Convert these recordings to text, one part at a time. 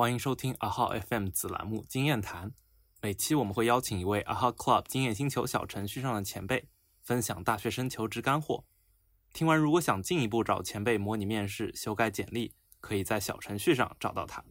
欢迎收听阿浩 FM 子栏目《经验谈》。每期我们会邀请一位阿浩 Club 经验星球小程序上的前辈，分享大学生求职干货。听完，如果想进一步找前辈模拟面试、修改简历，可以在小程序上找到他。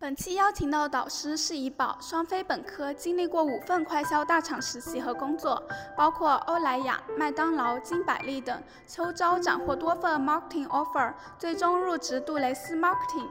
本期邀请到的导师是怡宝，双非本科，经历过五份快销大厂实习和工作，包括欧莱雅、麦当劳、金百利等。秋招斩获多份 marketing offer，最终入职杜蕾斯 marketing。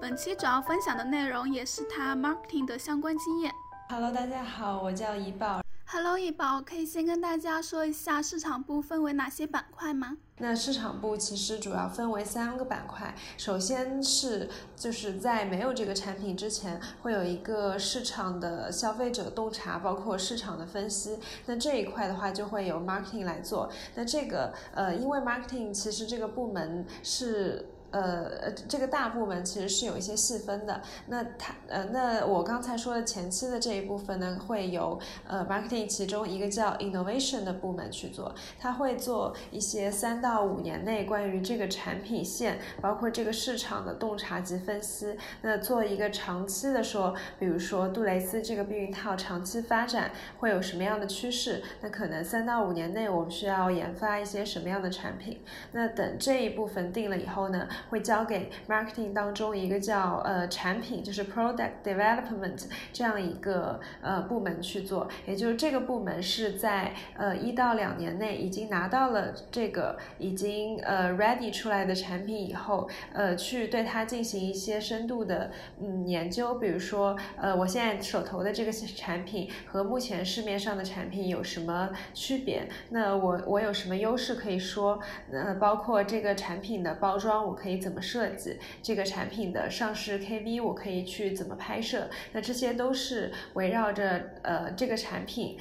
本期主要分享的内容也是他 marketing 的相关经验。Hello，大家好，我叫怡宝。Hello，怡宝，可以先跟大家说一下市场部分为哪些板块吗？那市场部其实主要分为三个板块，首先是就是在没有这个产品之前，会有一个市场的消费者洞察，包括市场的分析。那这一块的话，就会由 marketing 来做。那这个呃，因为 marketing 其实这个部门是。呃，这个大部门其实是有一些细分的。那它呃，那我刚才说的前期的这一部分呢，会由呃 marketing 其中一个叫 innovation 的部门去做，他会做一些三到五年内关于这个产品线，包括这个市场的洞察及分析。那做一个长期的说，比如说杜蕾斯这个避孕套长期发展会有什么样的趋势？那可能三到五年内我们需要研发一些什么样的产品？那等这一部分定了以后呢？会交给 marketing 当中一个叫呃产品，就是 product development 这样一个呃部门去做，也就是这个部门是在呃一到两年内已经拿到了这个已经呃 ready 出来的产品以后，呃去对它进行一些深度的嗯研究，比如说呃我现在手头的这个产品和目前市面上的产品有什么区别？那我我有什么优势可以说？呃包括这个产品的包装，我可以。怎么设计这个产品的上市 KV？我可以去怎么拍摄？那这些都是围绕着呃这个产品。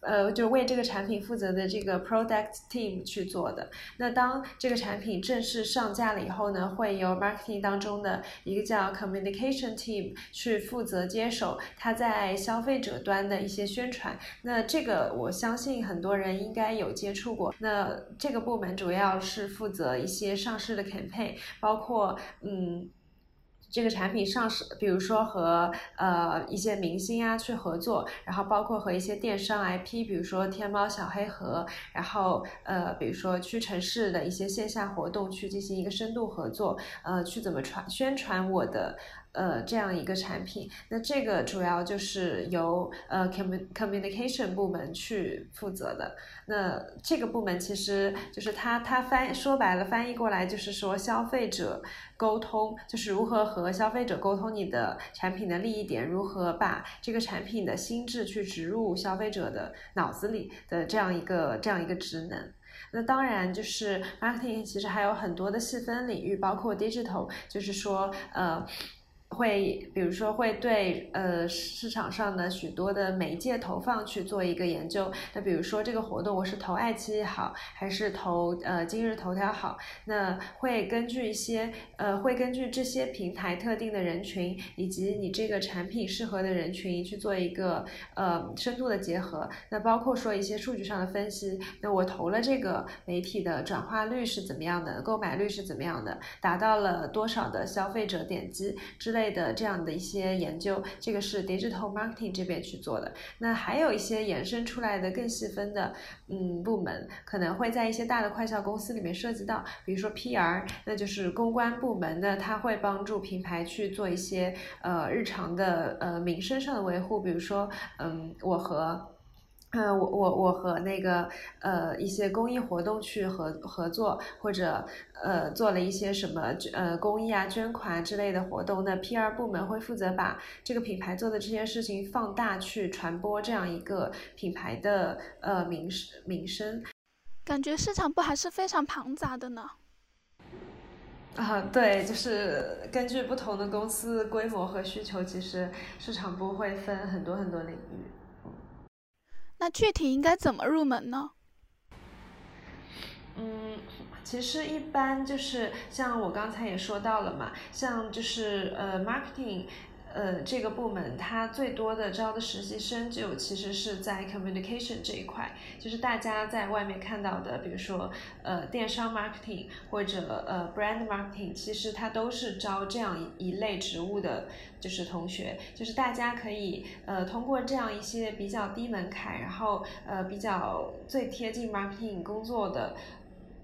呃，就为这个产品负责的这个 product team 去做的。那当这个产品正式上架了以后呢，会由 marketing 当中的一个叫 communication team 去负责接手它在消费者端的一些宣传。那这个我相信很多人应该有接触过。那这个部门主要是负责一些上市的 campaign，包括嗯。这个产品上市，比如说和呃一些明星啊去合作，然后包括和一些电商 IP，比如说天猫小黑盒，然后呃比如说屈臣氏的一些线下活动去进行一个深度合作，呃去怎么传宣传我的。呃，这样一个产品，那这个主要就是由呃 communication 部门去负责的。那这个部门其实就是它，它翻说白了翻译过来就是说消费者沟通，就是如何和消费者沟通你的产品的利益点，如何把这个产品的心智去植入消费者的脑子里的这样一个这样一个职能。那当然就是 marketing 其实还有很多的细分领域，包括 digital，就是说呃。会，比如说会对呃市场上的许多的媒介投放去做一个研究。那比如说这个活动我是投爱奇艺好，还是投呃今日头条好？那会根据一些呃会根据这些平台特定的人群，以及你这个产品适合的人群去做一个呃深度的结合。那包括说一些数据上的分析。那我投了这个媒体的转化率是怎么样的？购买率是怎么样的？达到了多少的消费者点击之类。的这样的一些研究，这个是 digital marketing 这边去做的。那还有一些衍生出来的更细分的，嗯，部门可能会在一些大的快销公司里面涉及到，比如说 PR，那就是公关部门呢，它会帮助品牌去做一些呃日常的呃名声上的维护，比如说，嗯，我和。呃，我我我和那个呃一些公益活动去合合作，或者呃做了一些什么呃公益啊捐款之类的活动，那 PR 部门会负责把这个品牌做的这些事情放大去传播这样一个品牌的呃名名声。感觉市场部还是非常庞杂的呢。啊，对，就是根据不同的公司规模和需求，其实市场部会分很多很多领域。那具体应该怎么入门呢？嗯，其实一般就是像我刚才也说到了嘛，像就是呃，marketing。呃，这个部门它最多的招的实习生就其实是在 communication 这一块，就是大家在外面看到的，比如说呃电商 marketing 或者呃 brand marketing，其实它都是招这样一类职务的，就是同学，就是大家可以呃通过这样一些比较低门槛，然后呃比较最贴近 marketing 工作的。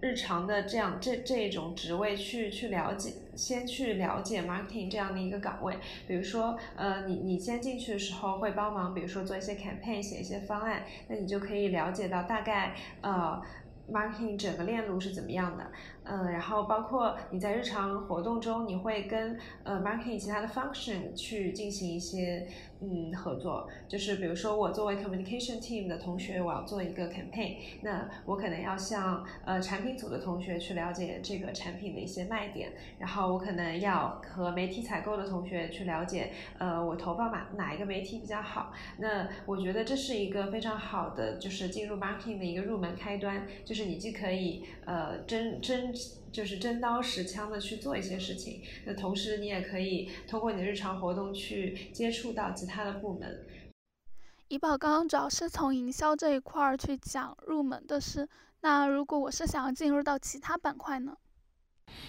日常的这样这这种职位去去了解，先去了解 marketing 这样的一个岗位，比如说呃你你先进去的时候会帮忙，比如说做一些 campaign 写一些方案，那你就可以了解到大概呃 marketing 整个链路是怎么样的。嗯，然后包括你在日常活动中，你会跟呃 marketing 其他的 function 去进行一些嗯合作，就是比如说我作为 communication team 的同学，我要做一个 campaign，那我可能要向呃产品组的同学去了解这个产品的一些卖点，然后我可能要和媒体采购的同学去了解，呃我投放哪哪一个媒体比较好，那我觉得这是一个非常好的就是进入 marketing 的一个入门开端，就是你既可以呃真真。就是真刀实枪的去做一些事情，那同时你也可以通过你的日常活动去接触到其他的部门。怡宝刚刚主要是从营销这一块儿去讲入门的事，那如果我是想要进入到其他板块呢？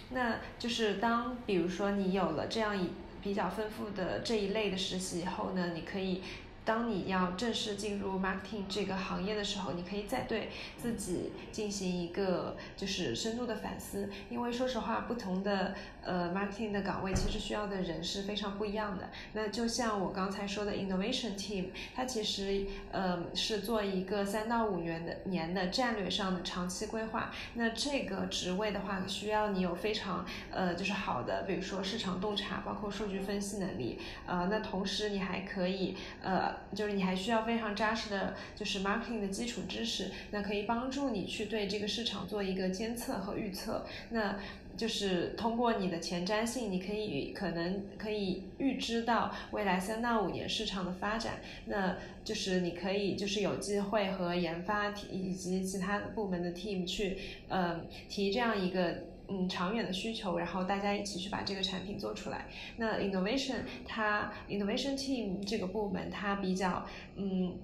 那就是当比如说你有了这样一比较丰富的这一类的实习以后呢，你可以。当你要正式进入 marketing 这个行业的时候，你可以再对自己进行一个就是深度的反思，因为说实话，不同的呃 marketing 的岗位其实需要的人是非常不一样的。那就像我刚才说的 innovation team，它其实呃是做一个三到五年的年的战略上的长期规划。那这个职位的话，需要你有非常呃就是好的，比如说市场洞察，包括数据分析能力。呃，那同时你还可以呃。就是你还需要非常扎实的，就是 marketing 的基础知识，那可以帮助你去对这个市场做一个监测和预测。那就是通过你的前瞻性，你可以可能可以预知到未来三到五年市场的发展。那就是你可以就是有机会和研发以及其他部门的 team 去，呃，提这样一个。嗯，长远的需求，然后大家一起去把这个产品做出来。那 innovation 它 innovation team 这个部门它比较嗯。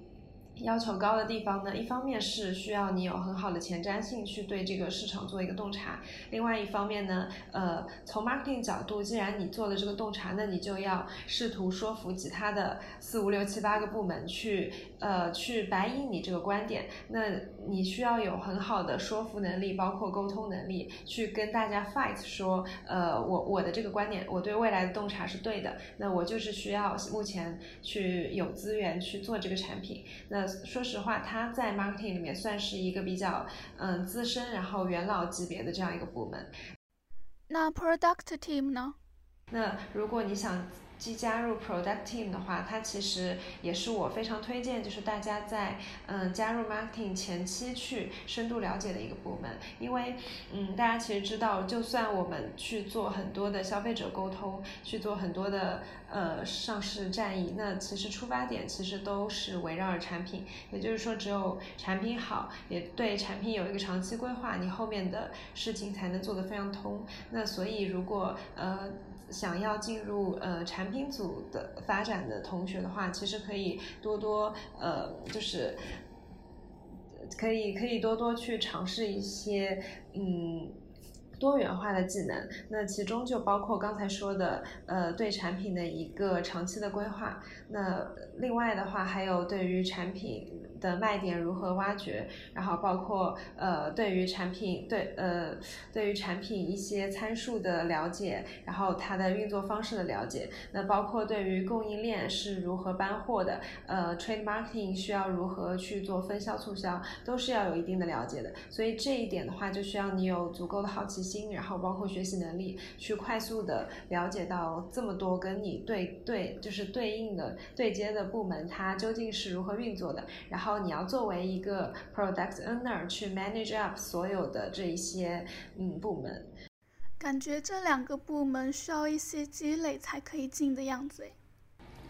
要求高的地方呢，一方面是需要你有很好的前瞻性去对这个市场做一个洞察，另外一方面呢，呃，从 marketing 角度，既然你做了这个洞察，那你就要试图说服其他的四五六七八个部门去，呃，去白印你这个观点。那你需要有很好的说服能力，包括沟通能力，去跟大家 fight 说，呃，我我的这个观点，我对未来的洞察是对的。那我就是需要目前去有资源去做这个产品。那说实话，他在 marketing 里面算是一个比较嗯资深，然后元老级别的这样一个部门。那 product team 呢？那如果你想。即加入 product team 的话，它其实也是我非常推荐，就是大家在嗯加入 marketing 前期去深度了解的一个部门，因为嗯大家其实知道，就算我们去做很多的消费者沟通，去做很多的呃上市战役，那其实出发点其实都是围绕着产品，也就是说只有产品好，也对产品有一个长期规划，你后面的事情才能做得非常通。那所以如果呃。想要进入呃产品组的发展的同学的话，其实可以多多呃，就是可以可以多多去尝试一些嗯多元化的技能。那其中就包括刚才说的呃对产品的一个长期的规划。那另外的话，还有对于产品。的卖点如何挖掘，然后包括呃对于产品对呃对于产品一些参数的了解，然后它的运作方式的了解，那包括对于供应链是如何搬货的，呃 trade marketing 需要如何去做分销促销，都是要有一定的了解的。所以这一点的话，就需要你有足够的好奇心，然后包括学习能力，去快速的了解到这么多跟你对对就是对应的对接的部门，它究竟是如何运作的，然后。然后你要作为一个 product owner 去 manage up 所有的这一些嗯部门，感觉这两个部门需要一些积累才可以进的样子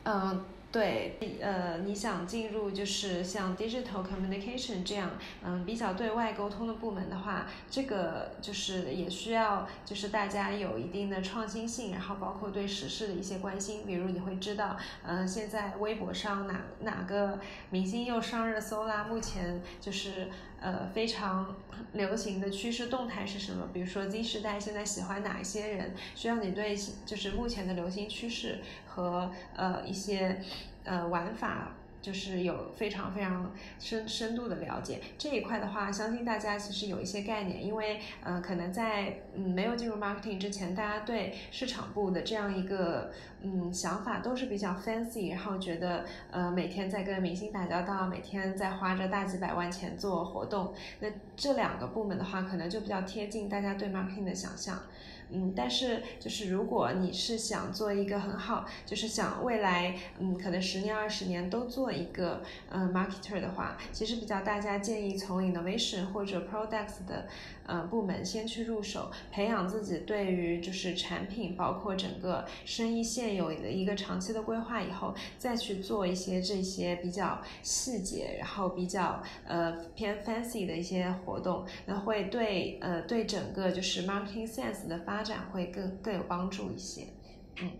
嗯，对，呃，你想进入就是像 digital communication 这样，嗯，比较对外沟通的部门的话，这个就是也需要就是大家有一定的创新性，然后包括对时事的一些关心，比如你会知道，嗯，现在微博上哪哪个明星又上热搜啦，目前就是呃非常流行的趋势动态是什么？比如说 Z 时代现在喜欢哪一些人？需要你对就是目前的流行趋势。和呃一些呃玩法，就是有非常非常深深度的了解这一块的话，相信大家其实有一些概念，因为呃可能在嗯没有进入 marketing 之前，大家对市场部的这样一个嗯想法都是比较 fancy，然后觉得呃每天在跟明星打交道，每天在花着大几百万钱做活动，那这两个部门的话，可能就比较贴近大家对 marketing 的想象。嗯，但是就是如果你是想做一个很好，就是想未来，嗯，可能十年二十年都做一个，嗯，marketer 的话，其实比较大家建议从 innovation 或者 products 的。呃，部门先去入手，培养自己对于就是产品，包括整个生意现有的一个长期的规划以后，再去做一些这些比较细节，然后比较呃偏 fancy 的一些活动，那会对呃对整个就是 marketing sense 的发展会更更有帮助一些。嗯，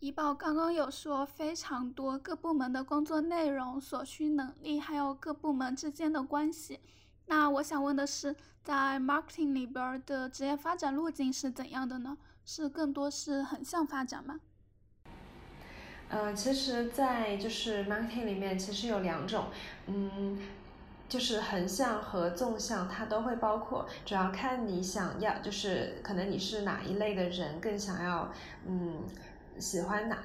怡宝刚刚有说非常多各部门的工作内容、所需能力，还有各部门之间的关系。那我想问的是，在 marketing 里边的职业发展路径是怎样的呢？是更多是横向发展吗？呃，其实，在就是 marketing 里面，其实有两种，嗯，就是横向和纵向，它都会包括，主要看你想要，就是可能你是哪一类的人，更想要，嗯。喜欢哪，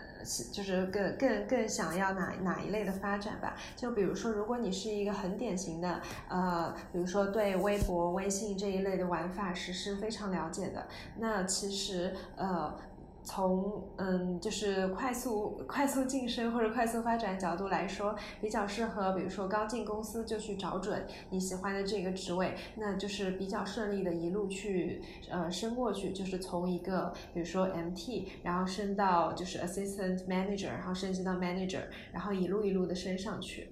就是更更更想要哪哪一类的发展吧？就比如说，如果你是一个很典型的，呃，比如说对微博、微信这一类的玩法实施非常了解的，那其实呃。从嗯，就是快速快速晋升或者快速发展角度来说，比较适合，比如说刚进公司就去找准你喜欢的这个职位，那就是比较顺利的一路去呃升过去，就是从一个比如说 MT，然后升到就是 Assistant Manager，然后升级到 Manager，然后一路一路的升上去。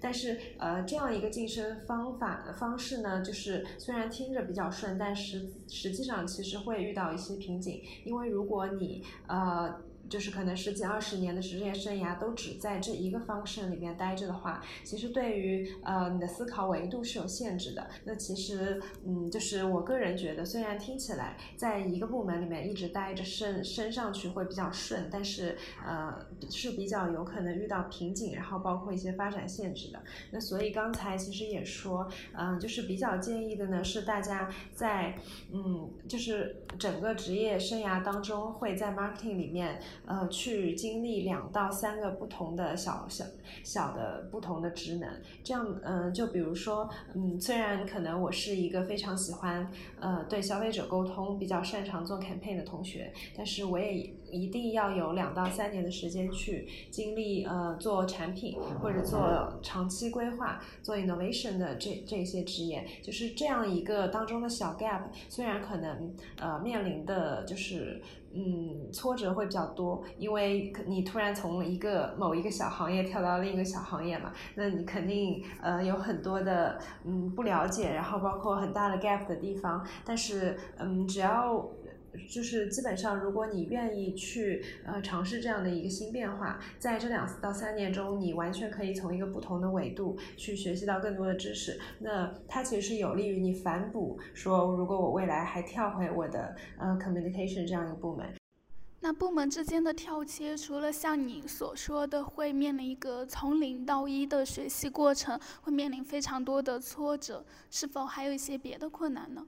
但是，呃，这样一个晋升方法方式呢，就是虽然听着比较顺，但实实际上其实会遇到一些瓶颈，因为如果你呃。就是可能十几二十年的职业生涯都只在这一个方式里面待着的话，其实对于呃你的思考维度是有限制的。那其实嗯，就是我个人觉得，虽然听起来在一个部门里面一直待着升升上去会比较顺，但是呃是比较有可能遇到瓶颈，然后包括一些发展限制的。那所以刚才其实也说，嗯，就是比较建议的呢是大家在嗯就是整个职业生涯当中会在 marketing 里面。呃，去经历两到三个不同的小小小的不同的职能，这样，嗯，就比如说，嗯，虽然可能我是一个非常喜欢，呃，对消费者沟通比较擅长做 campaign 的同学，但是我也一定要有两到三年的时间去经历，呃，做产品或者做长期规划、做 innovation 的这这些职业，就是这样一个当中的小 gap，虽然可能，呃，面临的就是。嗯，挫折会比较多，因为你突然从一个某一个小行业跳到另一个小行业嘛，那你肯定呃有很多的嗯不了解，然后包括很大的 gap 的地方，但是嗯只要。就是基本上，如果你愿意去呃尝试这样的一个新变化，在这两到三年中，你完全可以从一个不同的维度去学习到更多的知识。那它其实有利于你反哺说，如果我未来还跳回我的呃 communication 这样一个部门。那部门之间的跳切，除了像你所说的会面临一个从零到一的学习过程，会面临非常多的挫折，是否还有一些别的困难呢？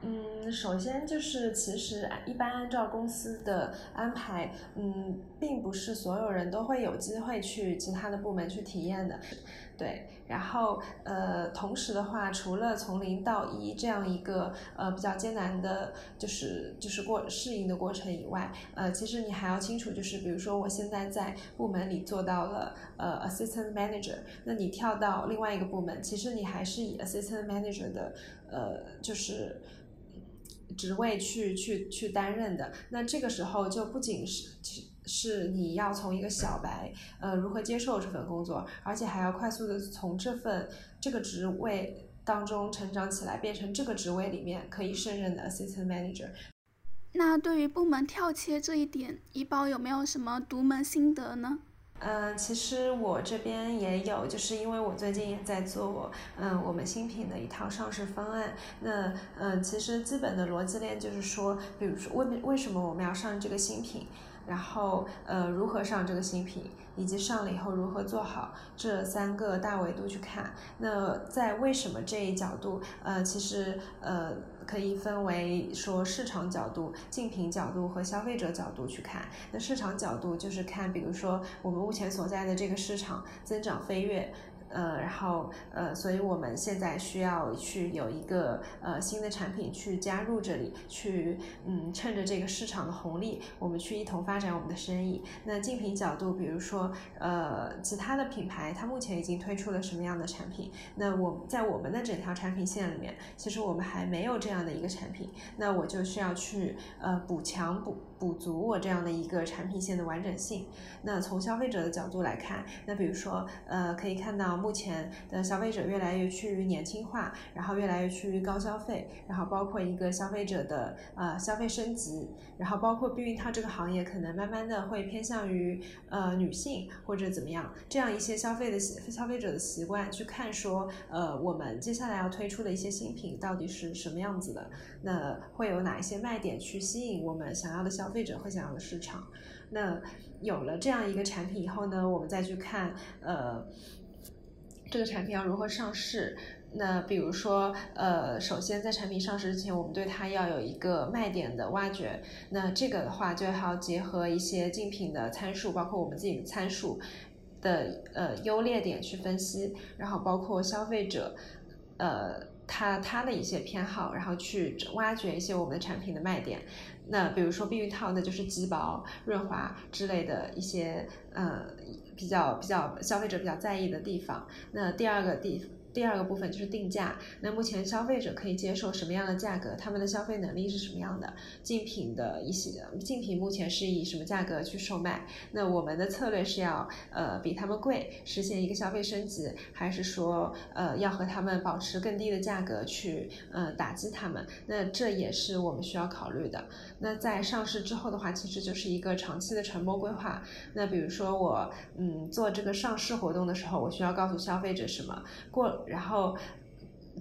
嗯，首先就是其实一般按照公司的安排，嗯，并不是所有人都会有机会去其他的部门去体验的，对。然后呃，同时的话，除了从零到一这样一个呃比较艰难的，就是就是过适应的过程以外，呃，其实你还要清楚，就是比如说我现在在部门里做到了呃 assistant manager，那你跳到另外一个部门，其实你还是以 assistant manager 的呃就是。职位去去去担任的。那这个时候就不仅是是你要从一个小白呃如何接受这份工作，而且还要快速的从这份这个职位当中成长起来，变成这个职位里面可以胜任的 assistant manager。那对于部门跳切这一点，怡宝有没有什么独门心得呢？嗯，其实我这边也有，就是因为我最近也在做嗯我们新品的一套上市方案。那嗯，其实基本的逻辑链就是说，比如说为为什么我们要上这个新品，然后呃如何上这个新品。以及上了以后如何做好这三个大维度去看，那在为什么这一角度，呃，其实呃可以分为说市场角度、竞品角度和消费者角度去看。那市场角度就是看，比如说我们目前所在的这个市场增长飞跃。呃，然后呃，所以我们现在需要去有一个呃新的产品去加入这里，去嗯趁着这个市场的红利，我们去一同发展我们的生意。那竞品角度，比如说呃其他的品牌，它目前已经推出了什么样的产品？那我在我们的整条产品线里面，其实我们还没有这样的一个产品，那我就需要去呃补强补。补足我这样的一个产品线的完整性。那从消费者的角度来看，那比如说，呃，可以看到目前的消费者越来越趋于年轻化，然后越来越趋于高消费，然后包括一个消费者的呃消费升级，然后包括避孕套这个行业可能慢慢的会偏向于呃女性或者怎么样，这样一些消费的消费者的习惯去看说，呃，我们接下来要推出的一些新品到底是什么样子的，那会有哪一些卖点去吸引我们想要的消。消费者会想要的市场，那有了这样一个产品以后呢，我们再去看，呃，这个产品要如何上市。那比如说，呃，首先在产品上市之前，我们对它要有一个卖点的挖掘。那这个的话，就要结合一些竞品的参数，包括我们自己的参数的呃优劣点去分析，然后包括消费者，呃，他他的一些偏好，然后去挖掘一些我们的产品的卖点。那比如说避孕套，那就是极薄、润滑之类的一些，呃，比较比较消费者比较在意的地方。那第二个地。第二个部分就是定价。那目前消费者可以接受什么样的价格？他们的消费能力是什么样的？竞品的一些竞品目前是以什么价格去售卖？那我们的策略是要呃比他们贵，实现一个消费升级，还是说呃要和他们保持更低的价格去呃打击他们？那这也是我们需要考虑的。那在上市之后的话，其实就是一个长期的传播规划。那比如说我嗯做这个上市活动的时候，我需要告诉消费者什么？过然后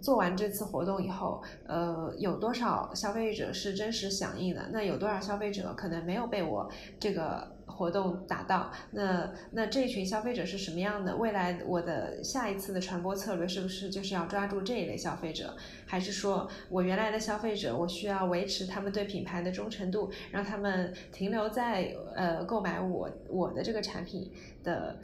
做完这次活动以后，呃，有多少消费者是真实响应的？那有多少消费者可能没有被我这个活动打到？那那这群消费者是什么样的？未来我的下一次的传播策略是不是就是要抓住这一类消费者？还是说我原来的消费者，我需要维持他们对品牌的忠诚度，让他们停留在呃购买我我的这个产品的？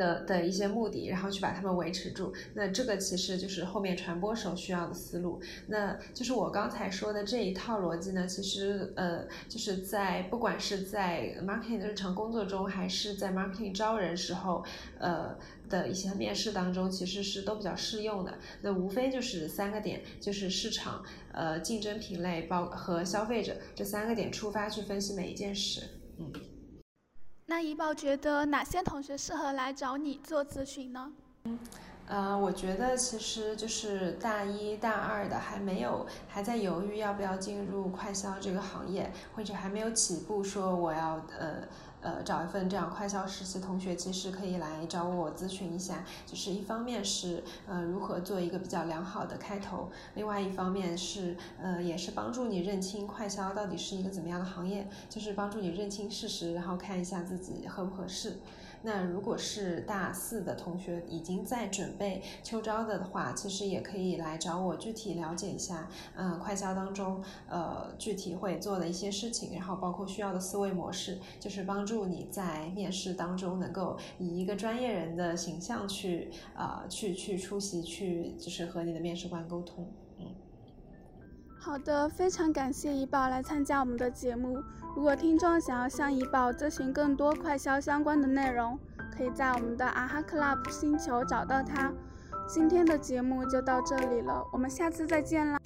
的的一些目的，然后去把它们维持住。那这个其实就是后面传播时候需要的思路。那就是我刚才说的这一套逻辑呢，其实呃，就是在不管是在 marketing 的日常工作中，还是在 marketing 招人时候，呃的一些面试当中，其实是都比较适用的。那无非就是三个点，就是市场、呃竞争品类包和消费者这三个点出发去分析每一件事。嗯。那怡宝觉得哪些同学适合来找你做咨询呢？呃，我觉得其实就是大一大二的还没有还在犹豫要不要进入快销这个行业，或者还没有起步说我要呃。呃，找一份这样快销实习，同学其实可以来找我咨询一下。就是一方面是呃如何做一个比较良好的开头，另外一方面是呃也是帮助你认清快销到底是一个怎么样的行业，就是帮助你认清事实，然后看一下自己合不合适。那如果是大四的同学已经在准备秋招的话，其实也可以来找我具体了解一下，嗯，快销当中呃具体会做的一些事情，然后包括需要的思维模式，就是帮助你在面试当中能够以一个专业人的形象去啊去去出席，去就是和你的面试官沟通。嗯好的，非常感谢怡宝来参加我们的节目。如果听众想要向怡宝咨询更多快销相关的内容，可以在我们的啊哈 club 星球找到他。今天的节目就到这里了，我们下次再见啦。